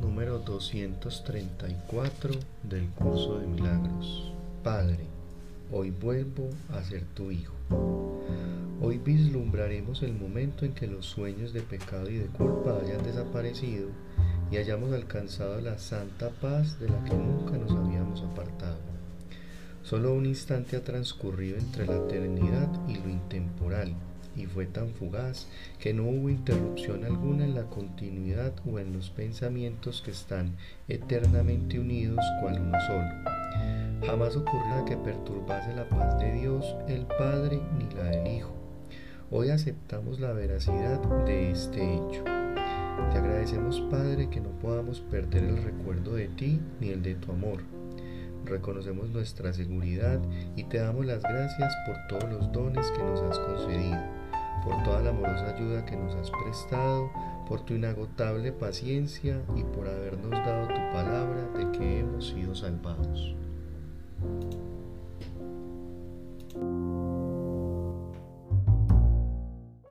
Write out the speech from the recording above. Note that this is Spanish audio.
número 234 del curso de milagros. Padre, hoy vuelvo a ser tu Hijo. Hoy vislumbraremos el momento en que los sueños de pecado y de culpa hayan desaparecido y hayamos alcanzado la santa paz de la que nunca nos habíamos apartado. Solo un instante ha transcurrido entre la eternidad y lo intemporal y fue tan fugaz que no hubo interrupción alguna en la continuidad o en los pensamientos que están eternamente unidos cual uno solo. Jamás ocurrió que perturbase la paz de Dios el Padre ni la del Hijo. Hoy aceptamos la veracidad de este hecho. Te agradecemos Padre que no podamos perder el recuerdo de ti ni el de tu amor. Reconocemos nuestra seguridad y te damos las gracias por todos los dones que nos has concedido por toda la amorosa ayuda que nos has prestado, por tu inagotable paciencia y por habernos dado tu palabra de que hemos sido salvados.